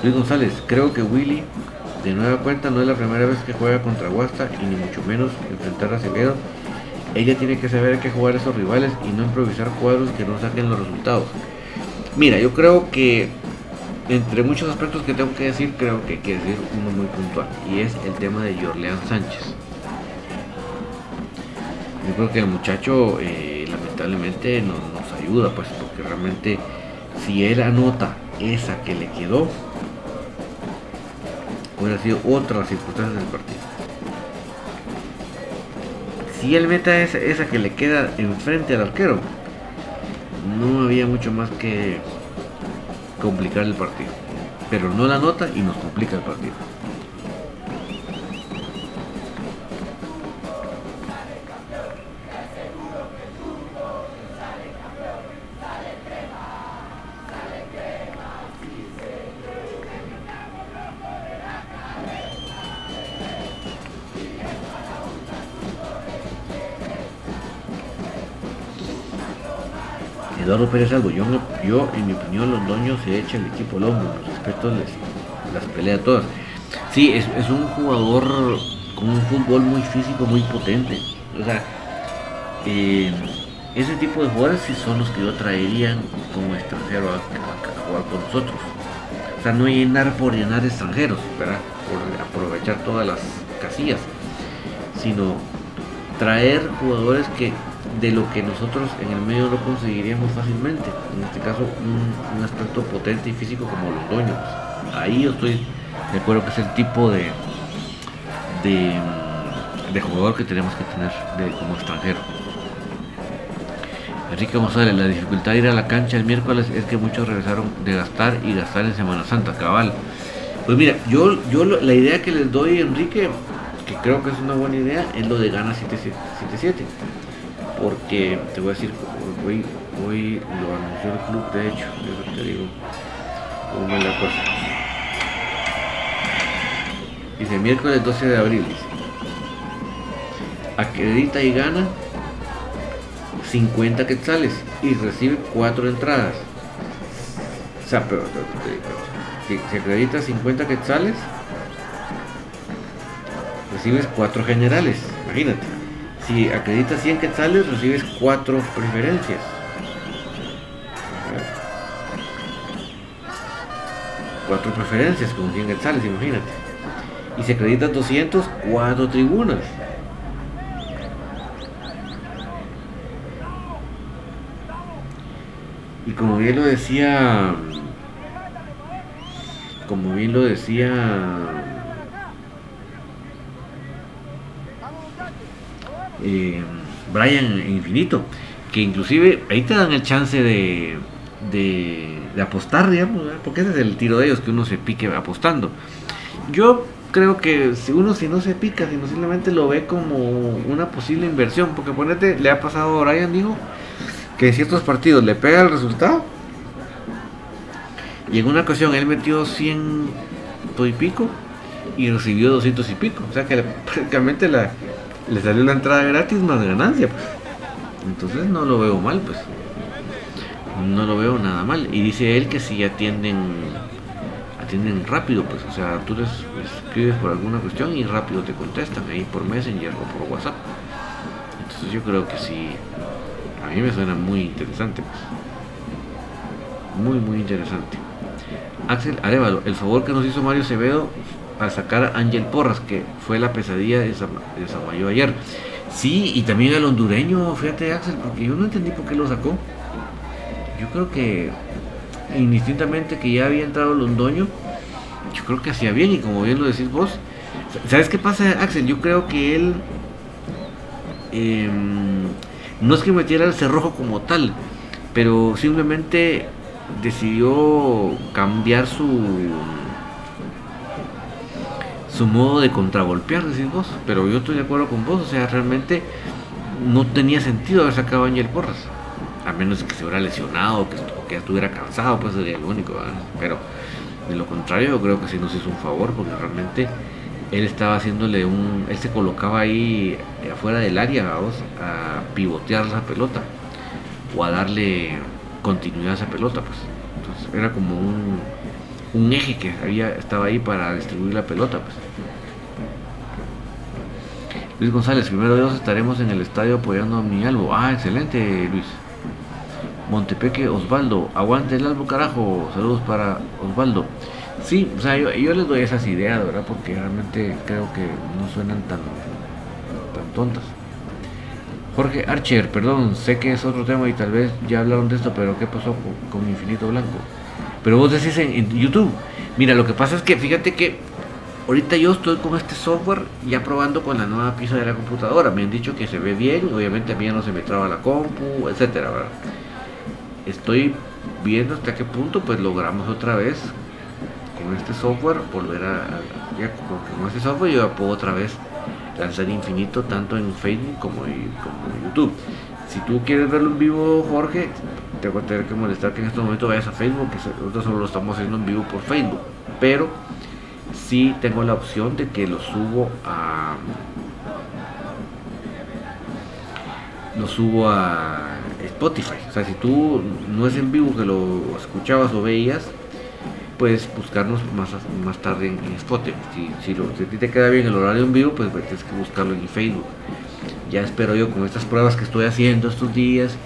Luis González, creo que Willy de nueva cuenta no es la primera vez que juega contra Guasta y ni mucho menos enfrentar a Acevedo. Ella tiene que saber que jugar a esos rivales y no improvisar cuadros que no saquen los resultados. Mira, yo creo que entre muchos aspectos que tengo que decir, creo que hay que decir uno muy puntual y es el tema de Jorleán Sánchez. Yo creo que el muchacho eh, lamentablemente no nos ayuda, pues porque realmente si él anota esa que le quedó, hubiera sido otra circunstancia del partido. Si él meta esa, esa que le queda enfrente al arquero, no había mucho más que complicar el partido. Pero no la nota y nos complica el partido. Eduardo Pérez Algo, yo, yo en mi opinión Londoño se echa el equipo al hombro, respeto les, las pelea todas. Sí, es, es, un jugador con un fútbol muy físico, muy potente. O sea, eh, ese tipo de jugadores sí son los que yo traería como extranjero a, a, jugar con nosotros. O sea, no llenar por llenar extranjeros, ¿verdad? Por aprovechar todas las casillas, sino traer jugadores que de lo que nosotros en el medio no conseguiríamos fácilmente. En este caso, un, aspecto potente y físico como los dueños. Ahí yo estoy de acuerdo que es el tipo de, de, de jugador que tenemos que tener de, como extranjero. Enrique González, la dificultad de ir a la cancha el miércoles es que muchos regresaron de gastar y gastar en Semana Santa, cabal. Pues mira, yo, yo la idea que les doy, Enrique, que creo que es una buena idea, es lo de Gana 7-7 porque te voy a decir, hoy, hoy lo anunció el club, de hecho, yo te digo cómo es la cosa. Dice miércoles 12 de abril. Acredita y gana 50 quetzales y recibe 4 entradas. O sea, pero si se acredita 50 quetzales, recibes 4 generales, imagínate si acreditas 100 quetzales, recibes 4 preferencias. Cuatro preferencias con 100 quetzales, imagínate. Y si acreditas 200, 4 tribunas. Y como bien lo decía, como bien lo decía eh, Brian Infinito, que inclusive ahí te dan el chance de, de, apostar, digamos, porque ese es el tiro de ellos, que uno se pique apostando. Yo creo que si uno si no se pica, sino simplemente lo ve como una posible inversión, porque ponete, le ha pasado a Brian, dijo, que en ciertos partidos le pega el resultado. Y en una ocasión él metió 100 y pico y recibió 200 y pico. O sea que prácticamente la, le salió la entrada gratis más ganancia. Pues. Entonces no lo veo mal, pues. No lo veo nada mal. Y dice él que si atienden atienden rápido, pues, o sea, tú les, escribes por alguna cuestión y rápido te contestan ahí por Messenger o por WhatsApp. Entonces yo creo que sí, a mí me suena muy interesante, pues. Muy, muy interesante. Axel Arevalo, el favor que nos hizo Mario Acevedo para sacar a Ángel Porras, que fue la pesadilla de, Samayo ayer. Sí, y también al hondureño, fíjate Axel, porque yo no entendí por qué lo sacó. Yo creo que indistintamente que ya había entrado Londoño, yo creo que hacía bien y como bien lo decís vos, ¿sabes qué pasa Axel? Yo creo que él em, no es que metiera el cerrojo como tal, pero simplemente decidió cambiar su su modo de contragolpear, decís vos. Pero yo estoy de acuerdo con vos, o sea, realmente no tenía sentido haber sacado a Ángel Porras. A menos que se hubiera lesionado que, que estuviera cansado, pues sería el único. Pero de lo contrario, yo creo que sí nos hizo un favor porque realmente él estaba haciéndole un. Él se colocaba ahí afuera del área, vamos, a pivotear esa pelota o a darle continuidad a esa pelota, pues. Entonces era como un, un eje que había, estaba ahí para distribuir la pelota, pues. Luis González, primero de dos estaremos en el estadio apoyando a mi albo. Ah, excelente, Luis. Montepeque, Osvaldo, aguante el albo, carajo. Saludos para Osvaldo. Sí, o sea, yo, les doy esas ideas, ¿verdad? Porque realmente creo que no suenan tan, tan tontas. Jorge Archer, perdón, sé que es otro tema y tal vez ya hablaron de esto, pero ¿qué pasó con, Infinito Blanco? Pero vos decís en, YouTube, mira, lo que pasa es que fíjate que ahorita yo estoy con este software ya probando con la nueva pieza de la computadora. Me han dicho que se ve bien, obviamente a mí ya no se me traba la compu, etcétera. Estoy viendo hasta qué punto pues logramos otra vez con este software volver a, ya con, este software yo puedo otra vez lanzar infinito tanto en Facebook como en, YouTube. Si tú quieres verlo en vivo, Jorge, te voy a tener que molestar que en este momento vayas a Facebook, que nosotros solo lo estamos haciendo en vivo por Facebook. Pero si tengo la opción de que lo subo a lo subo a Spotify. O sea, si tú no es en vivo que lo escuchabas o veías, puedes buscarnos más, más tarde en, Spotify. Si, si a ti te queda bien el horario en vivo, pues, pues tienes que buscarlo en Facebook. Ya espero yo con estas pruebas que estoy haciendo estos días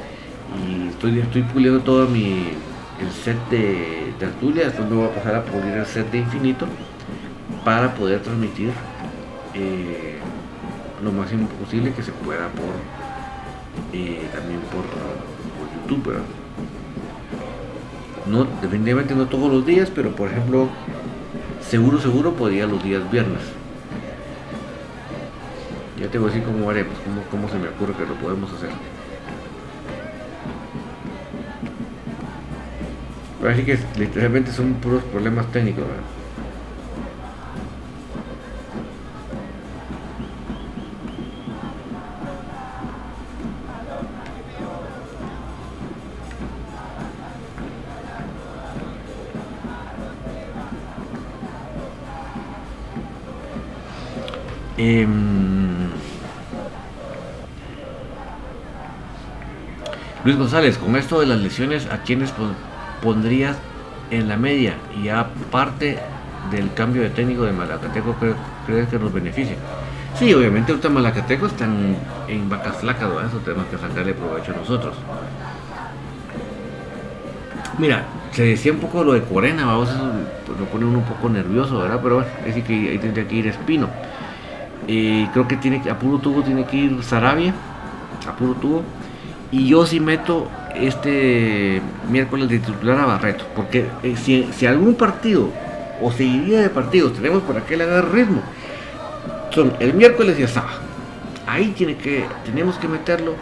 y estoy, estoy puliendo todo mi el set de tertulia, después me voy a pasar a pulir el set de infinito para poder transmitir eh, lo máximo posible que se pueda por eh, también por, por YouTube. No, definitivamente no todos los días, pero por ejemplo, seguro, seguro podría los días viernes. Ya te voy a decir cómo haremos, cómo, cómo se me ocurre que lo podemos hacer. Así que literalmente son puros problemas técnicos. Em, Luis González, con esto de las lesiones, ¿a quiénes pondrías en la media? Y aparte del cambio de técnico de Malacateco, ¿crees que nos beneficia? Sí, obviamente ahorita Malacateco están en vacas flacas, eso tenemos que sacarle provecho a nosotros. Mira, se decía un poco lo de Corena, vamos, eso lo pone uno un poco nervioso, ¿verdad? Pero bueno, es que ahí tendría que ir Espino creo que tiene a puro tubo tiene que ir Sarabia, a puro tubo. Y yo sí meto este miércoles de titular a Barreto, porque eh, si, algún partido o seguiría de partidos tenemos para que le haga ritmo, son el miércoles y el sábado. Ahí tiene que, tenemos que meterlo,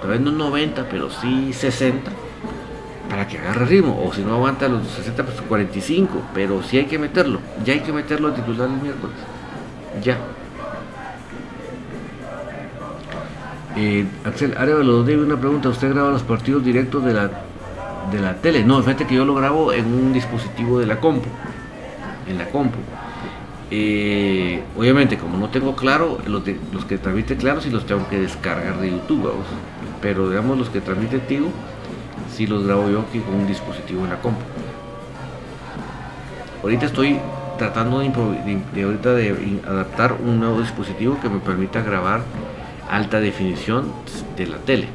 tal vez no 90, pero sí 60, para que agarre ritmo. O si no aguanta los 60, pues 45, pero sí hay que meterlo. Ya hay que meterlo a titular el miércoles. Ya. Eh, Axel Arevalo debe una pregunta. ¿Usted graba los partidos directos de la, de la tele? No, fíjate que yo lo grabo en un dispositivo de la compu. En la compu. Eh, obviamente, como no tengo claro, los, que transmite claro sí los tengo que descargar de YouTube. Pero digamos, los que transmite Tigo, sí los grabo yo aquí con un dispositivo en la compu. Ahorita estoy tratando de, ahorita de adaptar un nuevo dispositivo que me permita grabar alta definición de la tele,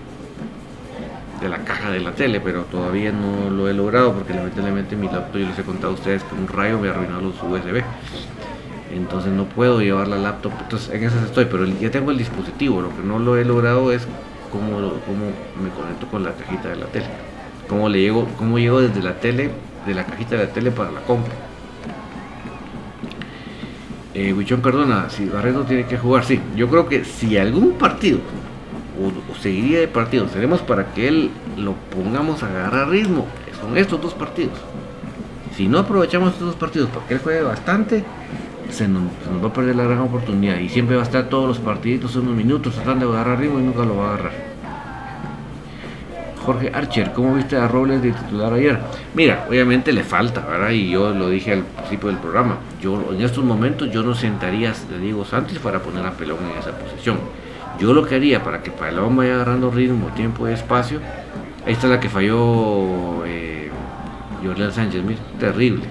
de la caja de la tele, pero todavía no lo he logrado porque lamentablemente mi laptop, yo les he contado a ustedes que un rayo me arruinó los USB. Entonces no puedo llevar la laptop, entonces en esas estoy, pero ya tengo el dispositivo, lo que no lo he logrado es cómo, cómo me conecto con la cajita de la tele, cómo le llego, cómo llego desde la tele, de la cajita de la tele para la compra. Eh, Huichón perdona, si Barreto tiene que jugar, sí. Yo creo que si algún partido, o, seguiría de partidos, tenemos para que él lo pongamos a agarrar ritmo, son estos dos partidos. Si no aprovechamos estos dos partidos para que él juegue bastante, se nos, va a perder la gran oportunidad y siempre va a estar todos los partiditos unos minutos tratando de agarrar ritmo y nunca lo va a agarrar. Jorge Archer, ¿cómo viste a Robles de titular ayer? Mira, obviamente le falta, ¿verdad? Y yo lo dije al principio del programa. Yo en estos momentos yo no sentaría a Diego Santos para poner a Pelón en esa posición. Yo lo que haría para que Pelón vaya agarrando ritmo, tiempo y espacio, ahí está la que falló eh, Sánchez, mira, terrible.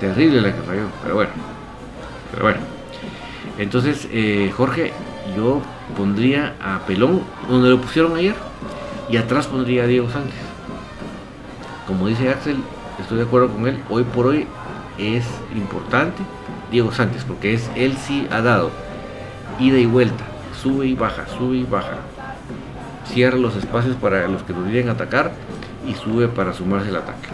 Terrible la que falló, pero bueno. Pero bueno. Entonces, eh, Jorge, yo pondría a Pelón donde lo pusieron ayer y atrás pondría Diego Sánchez. Como dice Axel, estoy de acuerdo con él, hoy por hoy es importante Diego Sánchez, porque es él sí ha dado ida y vuelta, sube y baja, sube y baja. Cierra los espacios para los que lo vienen atacar y sube para sumarse al ataque.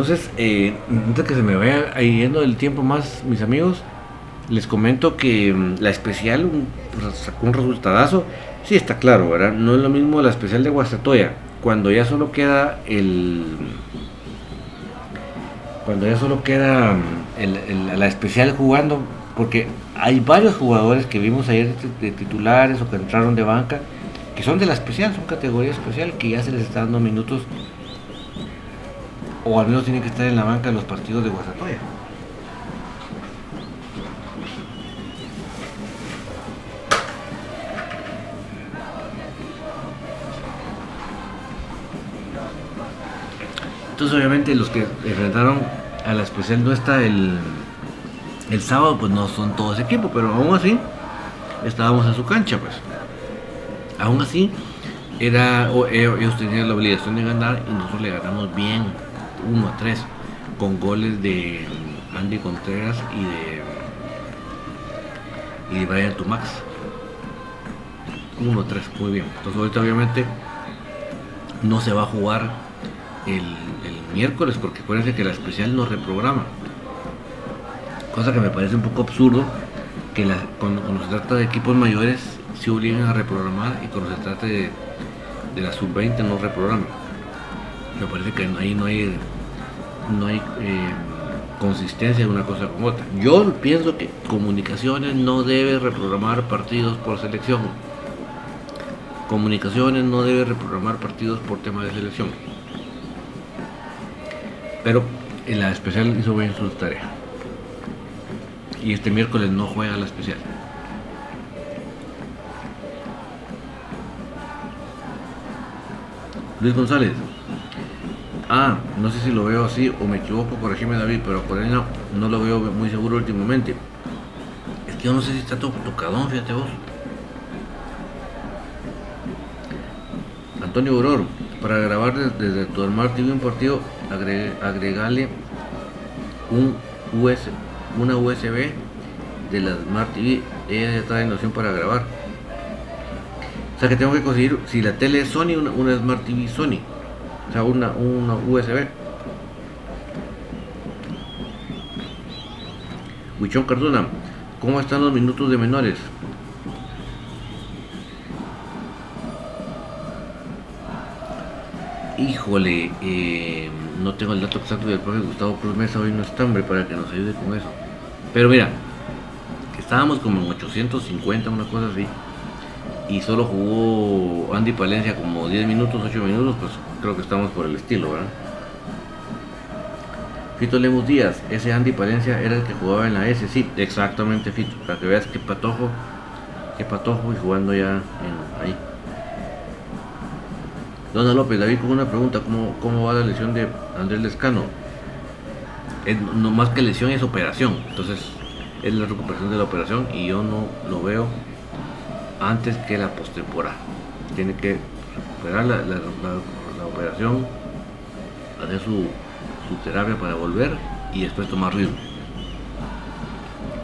Entonces, eh, antes que se me vaya yendo el tiempo más, mis amigos, les comento que mm, la especial un, sacó un resultadazo. Sí, está claro, ¿verdad? No es lo mismo la especial de Guastatoya, cuando ya solo queda el. Cuando ya solo queda mm, la especial jugando, porque hay varios jugadores que vimos ayer de titulares o que entraron de banca, que son de la especial, son categoría especial, que ya se les está dando minutos o al menos tiene que estar en la banca en los partidos de Guasatoya. Entonces obviamente los que enfrentaron a la especial no está el, el sábado, pues no son todo ese equipo, pero aún así estábamos en su cancha, pues. Aún así, era, ellos tenían la obligación de ganar y nosotros le ganamos bien 1 a 3 con goles de Andy Contreras y de y de Brian Tumax. 1 a 3 muy bien. Entonces ahorita obviamente no se va a jugar el, miércoles porque acuérdense que la especial no reprograma. Cosa que me parece un poco absurdo que cuando, se trata de equipos mayores se obligan a reprogramar y cuando se trata de, de la sub-20 no reprograma me parece que ahí no hay, no hay eh, consistencia de una cosa con otra. Yo pienso que comunicaciones no debe reprogramar partidos por selección. Comunicaciones no debe reprogramar partidos por tema de selección. Pero en la especial hizo bien su tarea. Y este miércoles no juega la especial. Luis González. Ah, no sé si lo veo así o me equivoco, corregime David, pero ahí no, no lo veo muy seguro últimamente. Es que yo no sé si está tocadón, fíjate vos. Antonio Auror, para grabar desde, tu Smart TV un partido, agregale un una USB de la Smart TV. Ella ya está en opción para grabar. O sea que tengo que conseguir, si la tele es Sony, una Smart TV Sony o sea, una, una USB. Huichón Cardona, ¿cómo están los minutos de menores? Híjole, eh, no tengo el dato exacto del profe Gustavo Cruz Mesa, hoy no está hombre para que nos ayude con eso. Pero mira, estábamos como en 850, una cosa así y solo jugó Andy Palencia como 10 minutos, 8 minutos, pues creo que estamos por el estilo, ¿verdad? Fito Lemus Díaz, ese Andy Palencia era el que jugaba en la S, sí, exactamente Fito, para que veas qué patojo, qué patojo y jugando ya ahí. Dona López, David con una pregunta, ¿cómo, cómo va la lesión de Andrés Lescano? no más que lesión es operación, entonces es la recuperación de la operación y yo no lo veo antes que la postemporada. tiene que superar la, operación, hacer su, su terapia para volver y después tomar ritmo.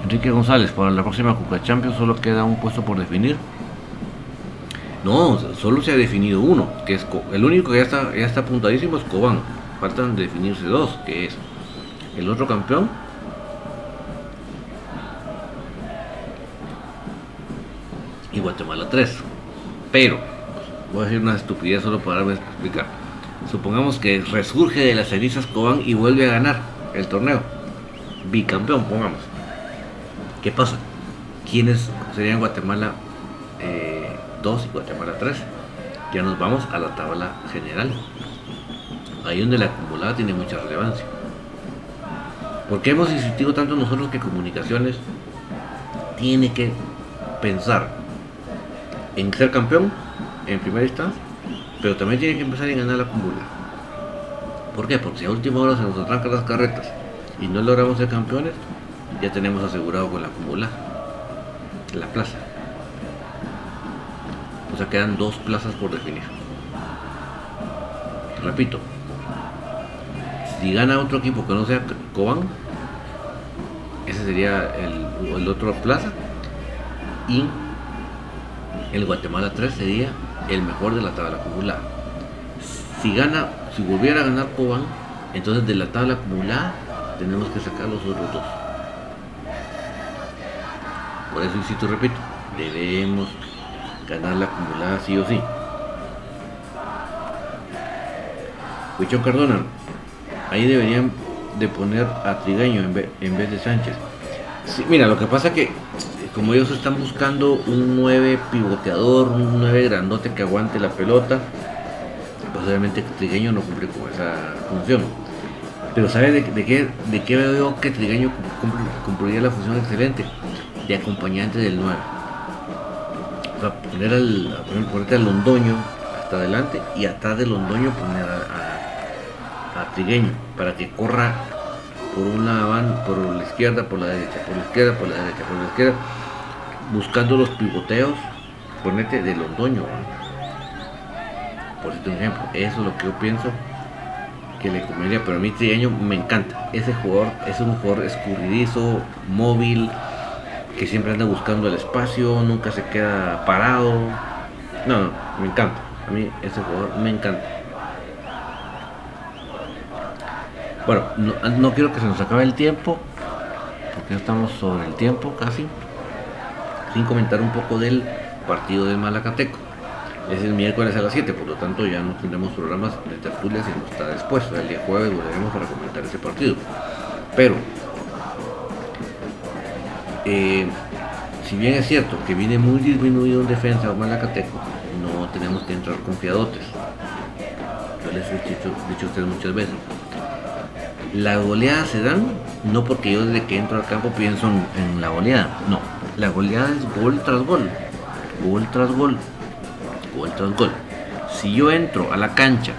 Enrique González, para la próxima Cuca Champions solo queda un puesto por definir. No, solo se ha definido uno, que es el único que ya está, ya está apuntadísimo es Cobán. Faltan definirse dos, que es el otro campeón y Guatemala 3. Pero, voy a decir una estupidez solo para explicar. Supongamos que resurge de las cenizas Cobán y vuelve a ganar el torneo. Bicampeón, pongamos. ¿Qué pasa? ¿Quiénes serían Guatemala 2 eh, y Guatemala 3? Ya nos vamos a la tabla general. Ahí donde la acumulada tiene mucha relevancia. Porque hemos insistido tanto nosotros que comunicaciones tiene que pensar en ser campeón en primera instancia, pero también tiene que empezar a ganar la acumulada. ¿Por qué? Porque si a última hora se nos arrancan las carretas y no logramos ser campeones, ya tenemos asegurado con la acumulada la plaza. O sea, quedan dos plazas por definir. Repito, si gana otro equipo que no sea Cobán, ese sería el, el otro plaza. Y el Guatemala 3 sería el mejor de la tabla acumulada. Si gana, si volviera a ganar Cobán, entonces de la tabla acumulada tenemos que sacar los otros dos. Por eso insisto, repito, debemos ganar la acumulada sí o sí. Huichón Cardona, ahí deberían de poner a Trigaño en vez, de Sánchez. mira, lo que pasa que como ellos están buscando un 9 pivoteador, un 9 grandote que aguante la pelota, pues obviamente Trigueño no cumple con esa función. Pero ¿sabe de, qué, de qué veo que Trigueño cumpliría la función excelente? De acompañante del 9. O sea, poner al, ponerte al Londoño hasta adelante y atrás del Londoño poner a, a Trigueño para que corra por una van por la izquierda, por la derecha, por la izquierda, por la derecha, por la izquierda, buscando los pivoteos, ponete de Londoño. Por un ejemplo, eso es lo que yo pienso que le comería, pero a mí Trigueño me encanta. Ese jugador es un jugador escurridizo, móvil, que siempre anda buscando el espacio, nunca se queda parado. No, no, me encanta. A mí ese jugador me encanta. Bueno, no, quiero que se nos acabe el tiempo, porque ya estamos sobre el tiempo casi, comentar un poco del partido de Malacateco. Es el miércoles a las 7, por lo tanto ya no tendremos programas de tertulia sino está después. El día jueves volveremos para comentar ese partido. Pero, eh, si bien es cierto que viene muy disminuido en defensa Malacateco, no tenemos que entrar confiadotes. Yo les he dicho, a ustedes muchas veces la goleada se dan no porque yo desde que entro al campo pienso en, la goleada, no, la goleada es gol tras gol, gol tras gol, gol tras gol. Si yo entro a la cancha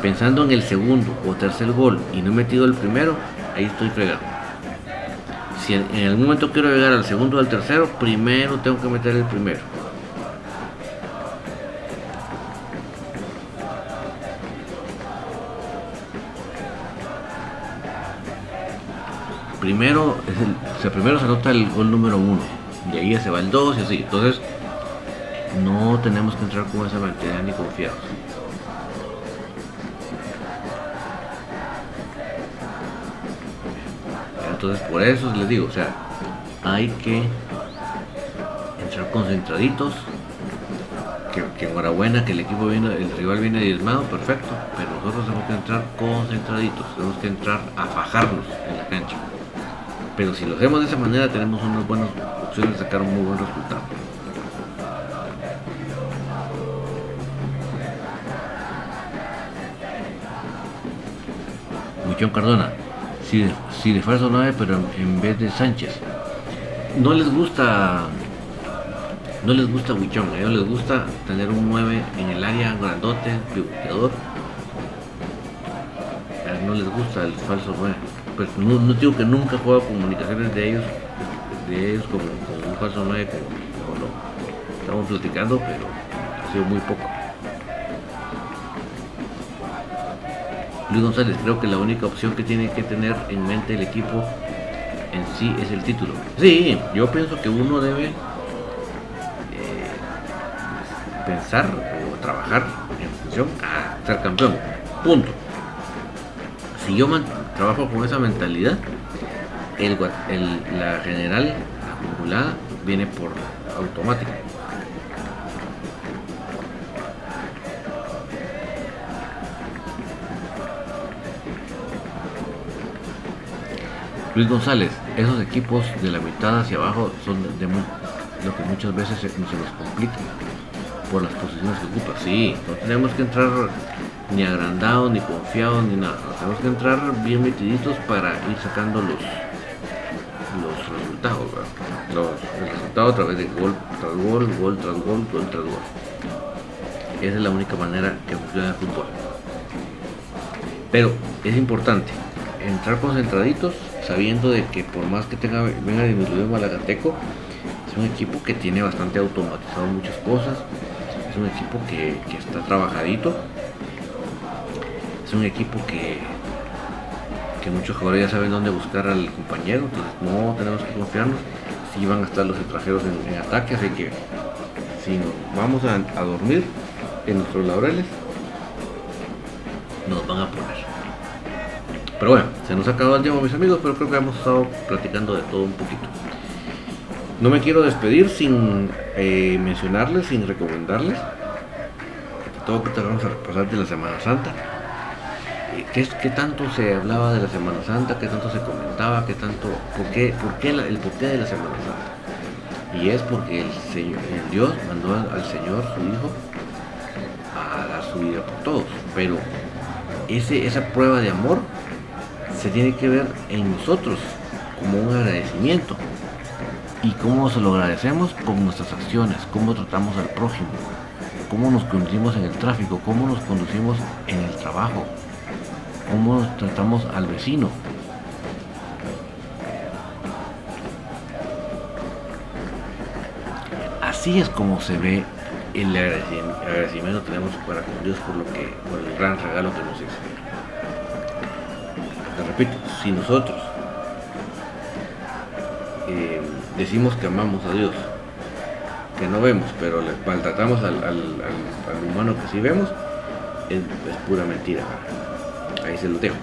pensando en el segundo o tercer gol y no he metido el primero, ahí estoy fregado. Si en, algún momento quiero llegar al segundo o al tercero, primero tengo que meter el primero. Primero, es el, primero se anota el gol número uno, y ahí se va el 2 y así. Entonces, no tenemos que entrar con esa mentalidad ni confiados. Entonces, por eso les digo, o sea, hay que entrar concentraditos. Que, que, enhorabuena que el equipo viene, el rival viene diezmado, perfecto, pero nosotros tenemos que entrar concentraditos, tenemos que entrar a fajarnos en la cancha. Pero si lo hacemos de esa manera tenemos unas buenas opciones de sacar un muy buen resultado. Michón Cardona, si si de falso 9 pero en vez de Sánchez. No les gusta no les gusta Huichón, a ellos les gusta tener un 9 en el área grandote, pivoteador. No les gusta el falso 9 pues no, digo que nunca juega comunicaciones de ellos, de ellos como, un falso 9, como, lo estamos platicando, pero ha sido muy poco. Luis González, creo que la única opción que tiene que tener en mente el equipo en sí es el título. Sí, yo pienso que uno debe eh, pensar o trabajar en función a ser campeón. Punto. Si yo trabajo con esa mentalidad, el, la general acumulada viene por automático. Luis González, esos equipos de la mitad hacia abajo son de, lo que muchas veces se, se nos complica por las posiciones que ocupa. Sí, no tenemos que entrar ni agrandados, ni confiados, ni nada. Tenemos que entrar bien metiditos para ir sacando los, los resultados. Los, el resultado a través de gol tras gol, gol tras gol, gol tras gol. Esa es la única manera que funciona el fútbol. Pero es importante entrar concentraditos sabiendo de que por más que tenga venga disminuido Malagateco, es un equipo que tiene bastante automatizado muchas cosas, es un equipo que, está trabajadito, es un equipo que, que muchos jugadores ya saben dónde buscar al compañero, entonces no tenemos que confiarnos, si van a estar los extranjeros en, ataque, así que si nos vamos a, dormir en nuestros laureles, nos van a poner. Pero bueno, se nos ha acabado el tiempo, mis amigos, pero creo que hemos estado platicando de todo un poquito. No me quiero despedir sin eh, mencionarles, sin recomendarles todo que te vamos a repasar de la Semana Santa. ¿Qué, ¿Qué, tanto se hablaba de la Semana Santa? ¿Qué tanto se comentaba? ¿Qué tanto, por qué, por qué el porqué de la Semana Santa? Y es porque el, Señor, el Dios mandó al Señor, su Hijo, a dar su vida por todos. Pero ese, esa prueba de amor se tiene que ver en nosotros como un agradecimiento. ¿Y cómo se lo agradecemos? Con nuestras acciones, cómo tratamos al prójimo, cómo nos conducimos en el tráfico, cómo nos conducimos en el trabajo, cómo tratamos al vecino. Así es como se ve el agradecimiento, que tenemos para con Dios por lo que, por el gran regalo que nos hizo repito, si nosotros eh, decimos que amamos a Dios, que no vemos, pero le maltratamos al, humano que sí vemos, es, pura mentira. Ahí se lo dejo.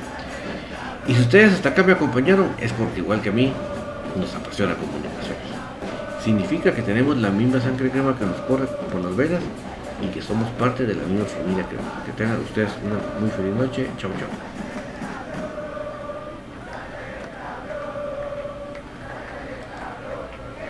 Y si ustedes hasta acá me acompañaron, es porque igual que a mí, nos apasiona comunicación. Significa que tenemos la misma sangre crema que nos corre por las venas y que somos parte de la misma familia que, que tengan ustedes una muy feliz noche. Chao, chao.